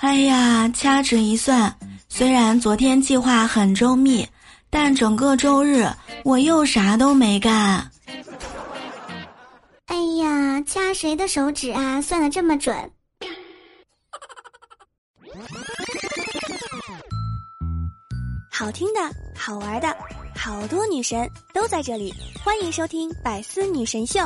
哎呀，掐指一算，虽然昨天计划很周密，但整个周日我又啥都没干。哎呀，掐谁的手指啊？算的这么准？好听的，好玩的，好多女神都在这里，欢迎收听《百思女神秀》。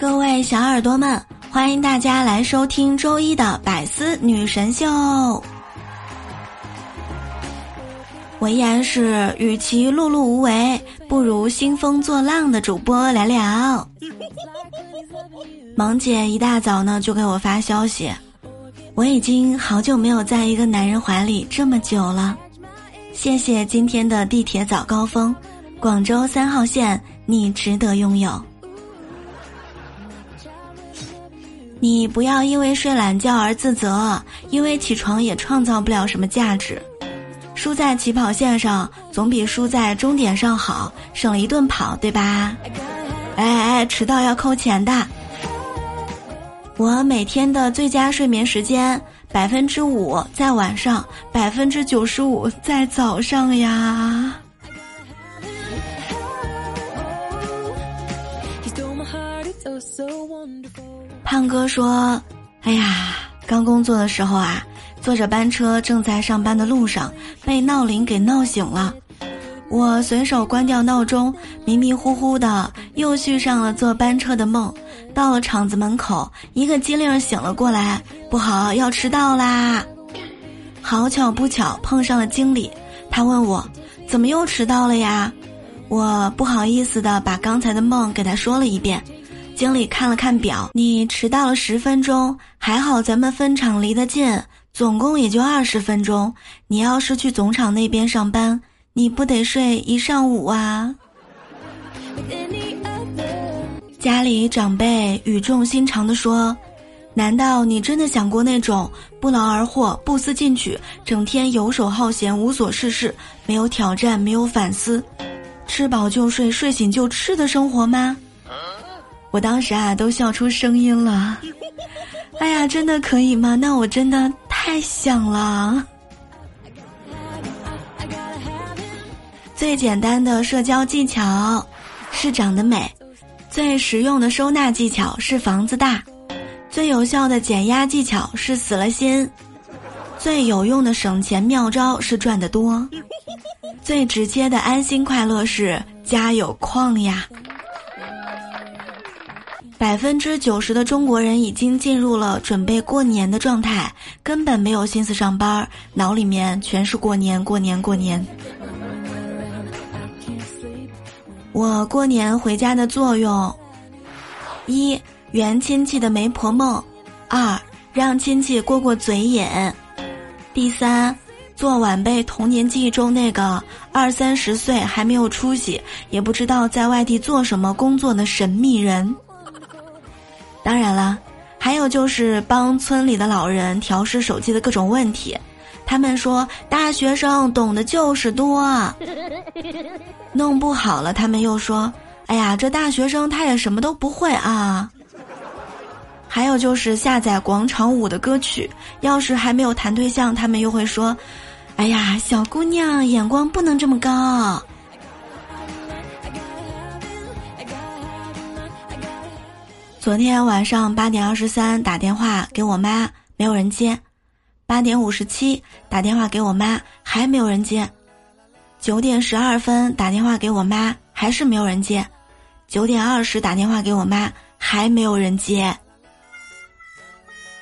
各位小耳朵们，欢迎大家来收听周一的百思女神秀。我依然是与其碌碌无为，不如兴风作浪的主播聊聊。萌姐一大早呢就给我发消息，我已经好久没有在一个男人怀里这么久了。谢谢今天的地铁早高峰，广州三号线，你值得拥有。你不要因为睡懒觉而自责，因为起床也创造不了什么价值。输在起跑线上总比输在终点上好，省了一顿跑，对吧？哎哎，迟到要扣钱的。我每天的最佳睡眠时间百分之五在晚上，百分之九十五在早上呀。胖哥说：“哎呀，刚工作的时候啊，坐着班车正在上班的路上，被闹铃给闹醒了。我随手关掉闹钟，迷迷糊糊的又续上了坐班车的梦。到了厂子门口，一个机灵醒了过来，不好，要迟到啦！好巧不巧碰上了经理，他问我怎么又迟到了呀？我不好意思的把刚才的梦给他说了一遍。”经理看了看表，你迟到了十分钟，还好咱们分厂离得近，总共也就二十分钟。你要是去总厂那边上班，你不得睡一上午啊？家里长辈语重心长地说：“难道你真的想过那种不劳而获、不思进取、整天游手好闲、无所事事、没有挑战、没有反思、吃饱就睡、睡醒就吃的生活吗？”我当时啊，都笑出声音了。哎呀，真的可以吗？那我真的太想了。最简单的社交技巧是长得美，最实用的收纳技巧是房子大，最有效的减压技巧是死了心，最有用的省钱妙招是赚得多，最直接的安心快乐是家有矿呀。百分之九十的中国人已经进入了准备过年的状态，根本没有心思上班，脑里面全是过年、过年、过年。我过年回家的作用：一圆亲戚的媒婆梦；二让亲戚过过嘴瘾；第三做晚辈童年记忆中那个二三十岁还没有出息，也不知道在外地做什么工作的神秘人。当然了，还有就是帮村里的老人调试手机的各种问题。他们说大学生懂得就是多，弄不好了，他们又说：“哎呀，这大学生他也什么都不会啊。”还有就是下载广场舞的歌曲，要是还没有谈对象，他们又会说：“哎呀，小姑娘眼光不能这么高。”昨天晚上八点二十三打电话给我妈，没有人接；八点五十七打电话给我妈，还没有人接；九点十二分打电话给我妈，还是没有人接；九点二十打电话给我妈，还没有人接；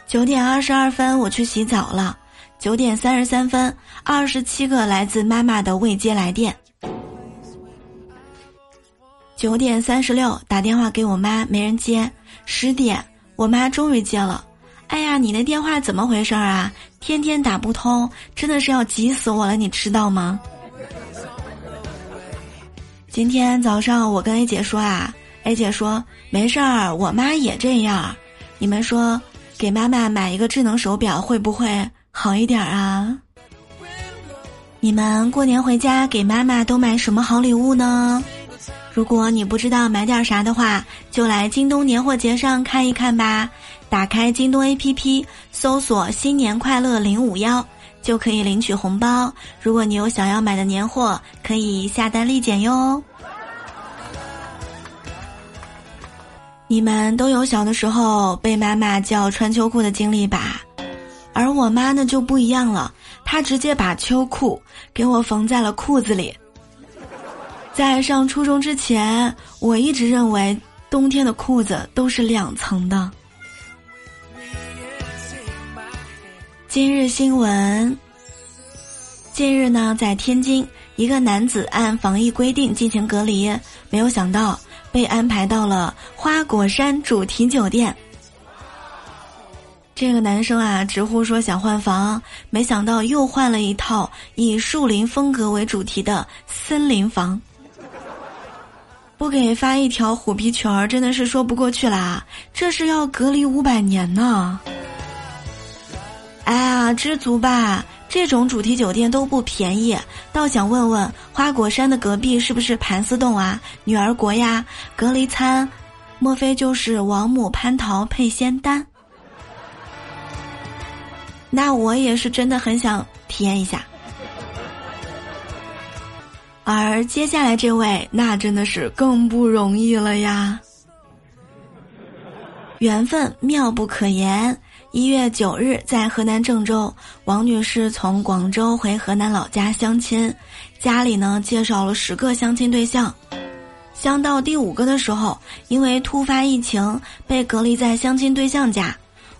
九点二十二分我去洗澡了；九点三十三分，二十七个来自妈妈的未接来电。九点三十六打电话给我妈，没人接。十点，我妈终于接了。哎呀，你那电话怎么回事啊？天天打不通，真的是要急死我了，你知道吗？今天早上我跟 A 姐说啊，A 姐说没事儿，我妈也这样。你们说，给妈妈买一个智能手表会不会好一点啊？你们过年回家给妈妈都买什么好礼物呢？如果你不知道买点啥的话，就来京东年货节上看一看吧。打开京东 APP，搜索“新年快乐零五幺”，就可以领取红包。如果你有想要买的年货，可以下单立减哟。你们都有小的时候被妈妈叫穿秋裤的经历吧？而我妈呢就不一样了，她直接把秋裤给我缝在了裤子里。在上初中之前，我一直认为冬天的裤子都是两层的。今日新闻：近日呢，在天津，一个男子按防疫规定进行隔离，没有想到被安排到了花果山主题酒店。这个男生啊，直呼说想换房，没想到又换了一套以树林风格为主题的森林房。不给发一条虎皮裙儿，真的是说不过去啦！这是要隔离五百年呢。哎呀，知足吧！这种主题酒店都不便宜，倒想问问花果山的隔壁是不是盘丝洞啊、女儿国呀？隔离餐，莫非就是王母蟠桃配仙丹？那我也是真的很想体验一下。而接下来这位，那真的是更不容易了呀！缘分妙不可言。一月九日，在河南郑州，王女士从广州回河南老家相亲，家里呢介绍了十个相亲对象，相到第五个的时候，因为突发疫情被隔离在相亲对象家。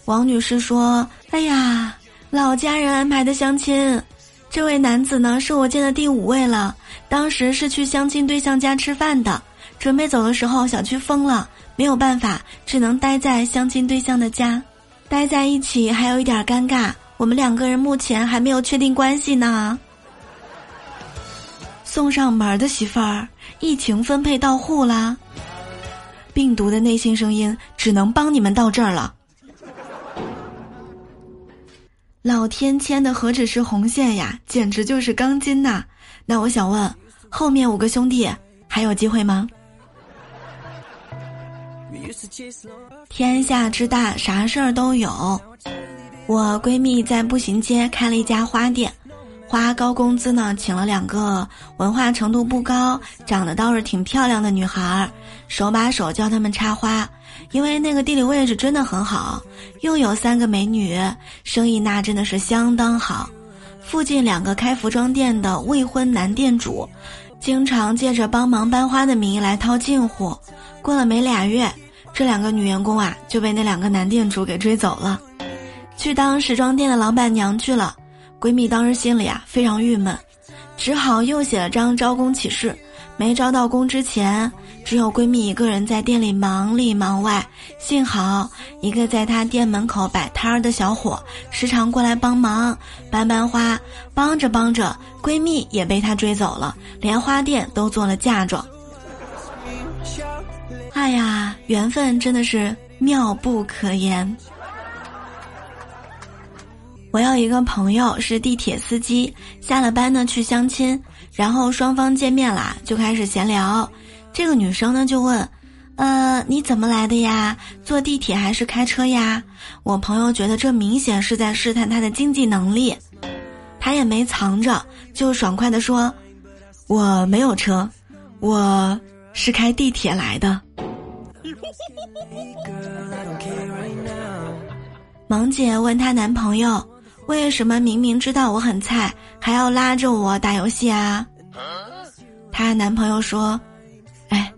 王女士说：“哎呀，老家人安排的相亲。”这位男子呢，是我见的第五位了。当时是去相亲对象家吃饭的，准备走的时候，小区封了，没有办法，只能待在相亲对象的家。待在一起还有一点尴尬，我们两个人目前还没有确定关系呢。送上门的媳妇儿，疫情分配到户啦。病毒的内心声音只能帮你们到这儿了。老天牵的何止是红线呀，简直就是钢筋呐！那我想问，后面五个兄弟还有机会吗？天下之大，啥事儿都有。我闺蜜在步行街开了一家花店，花高工资呢，请了两个文化程度不高、长得倒是挺漂亮的女孩儿，手把手教他们插花。因为那个地理位置真的很好，又有三个美女，生意那真的是相当好。附近两个开服装店的未婚男店主，经常借着帮忙搬花的名义来套近乎。过了没俩月，这两个女员工啊就被那两个男店主给追走了，去当时装店的老板娘去了。闺蜜当时心里啊非常郁闷，只好又写了张招工启事。没招到工之前。只有闺蜜一个人在店里忙里忙外，幸好一个在她店门口摆摊儿的小伙时常过来帮忙搬搬花，帮着帮着，闺蜜也被他追走了，连花店都做了嫁妆。哎呀，缘分真的是妙不可言。我有一个朋友是地铁司机，下了班呢去相亲，然后双方见面啦，就开始闲聊。这个女生呢就问：“呃，你怎么来的呀？坐地铁还是开车呀？”我朋友觉得这明显是在试探他的经济能力，他也没藏着，就爽快地说：“我没有车，我是开地铁来的。”萌姐问她男朋友：“为什么明明知道我很菜，还要拉着我打游戏啊？”她男朋友说。哎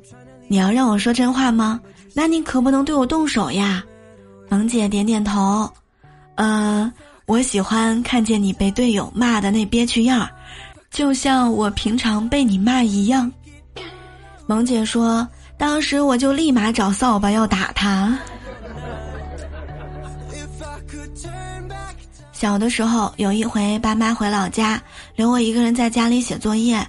你要让我说真话吗？那你可不能对我动手呀！萌姐点点头，呃，我喜欢看见你被队友骂的那憋屈样儿，就像我平常被你骂一样。萌姐说，当时我就立马找扫把要打他。小的时候，有一回爸妈回老家，留我一个人在家里写作业。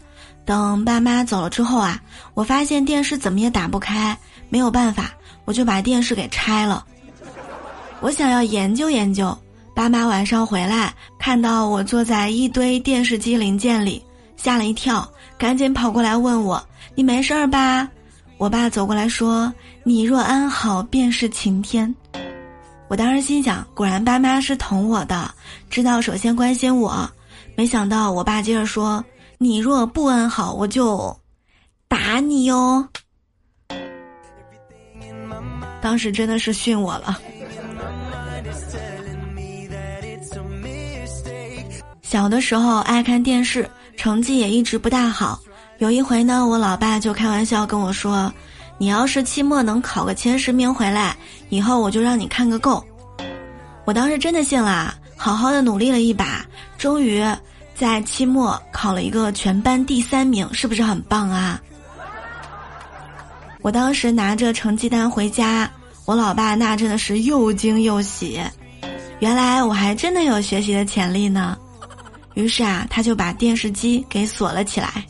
等爸妈走了之后啊，我发现电视怎么也打不开，没有办法，我就把电视给拆了。我想要研究研究。爸妈晚上回来，看到我坐在一堆电视机零件里，吓了一跳，赶紧跑过来问我：“你没事儿吧？”我爸走过来说：“你若安好，便是晴天。”我当时心想，果然爸妈是疼我的，知道首先关心我。没想到我爸接着说：“你若不安好，我就打你哟。”当时真的是训我了。小的时候爱看电视，成绩也一直不大好。有一回呢，我老爸就开玩笑跟我说。你要是期末能考个前十名回来，以后我就让你看个够。我当时真的信了，好好的努力了一把，终于在期末考了一个全班第三名，是不是很棒啊？我当时拿着成绩单回家，我老爸那真的是又惊又喜，原来我还真的有学习的潜力呢。于是啊，他就把电视机给锁了起来。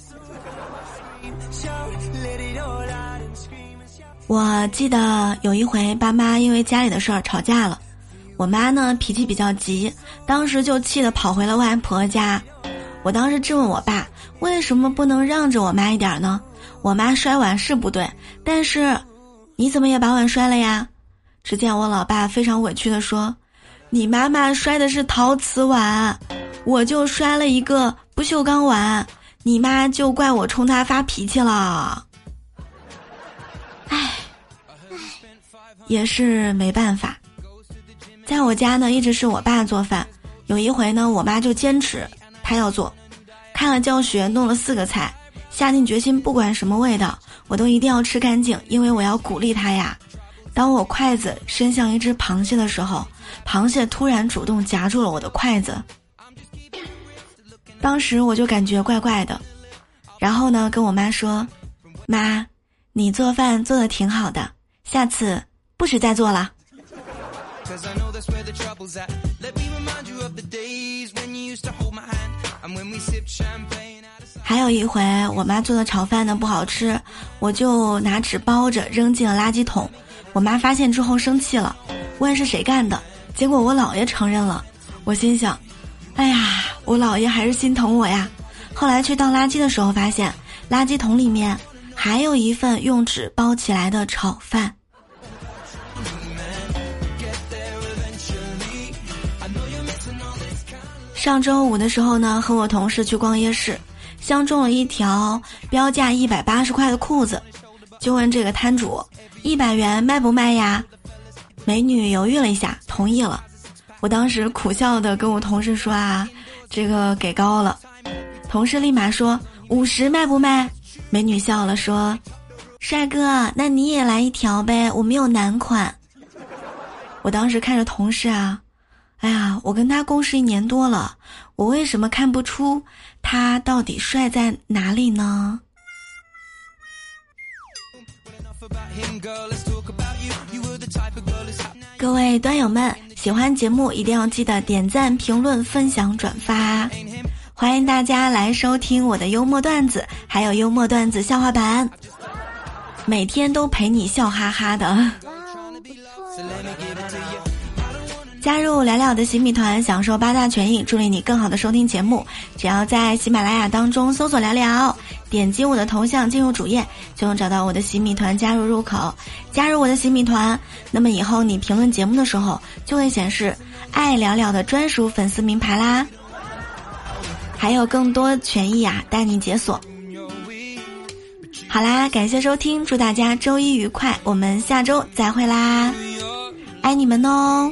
我记得有一回，爸妈因为家里的事儿吵架了，我妈呢脾气比较急，当时就气得跑回了外婆家。我当时质问我爸，为什么不能让着我妈一点呢？我妈摔碗是不对，但是你怎么也把碗摔了呀？只见我老爸非常委屈地说：“你妈妈摔的是陶瓷碗，我就摔了一个不锈钢碗，你妈就怪我冲她发脾气了。”也是没办法，在我家呢，一直是我爸做饭。有一回呢，我妈就坚持她要做，看了教学，弄了四个菜，下定决心，不管什么味道，我都一定要吃干净，因为我要鼓励她呀。当我筷子伸向一只螃蟹的时候，螃蟹突然主动夹住了我的筷子，当时我就感觉怪怪的，然后呢，跟我妈说：“妈，你做饭做的挺好的，下次。”不许再做了。还有一回，我妈做的炒饭呢不好吃，我就拿纸包着扔进了垃圾桶。我妈发现之后生气了，问是谁干的。结果我姥爷承认了。我心想，哎呀，我姥爷还是心疼我呀。后来去倒垃圾的时候，发现垃圾桶里面还有一份用纸包起来的炒饭。上周五的时候呢，和我同事去逛夜市，相中了一条标价一百八十块的裤子，就问这个摊主：“一百元卖不卖呀？”美女犹豫了一下，同意了。我当时苦笑的跟我同事说：“啊，这个给高了。”同事立马说：“五十卖不卖？”美女笑了说：“帅哥，那你也来一条呗，我们有男款。”我当时看着同事啊。哎呀，我跟他共事一年多了，我为什么看不出他到底帅在哪里呢？各位端友们，喜欢节目一定要记得点赞、评论、分享、转发，欢迎大家来收听我的幽默段子，还有幽默段子笑话版，每天都陪你笑哈哈的。加入聊聊的喜米团，享受八大权益，助力你更好的收听节目。只要在喜马拉雅当中搜索“聊聊”，点击我的头像进入主页，就能找到我的喜米团加入入口。加入我的喜米团，那么以后你评论节目的时候，就会显示“爱聊聊”的专属粉丝名牌啦。还有更多权益啊，带你解锁。好啦，感谢收听，祝大家周一愉快，我们下周再会啦，爱你们哦。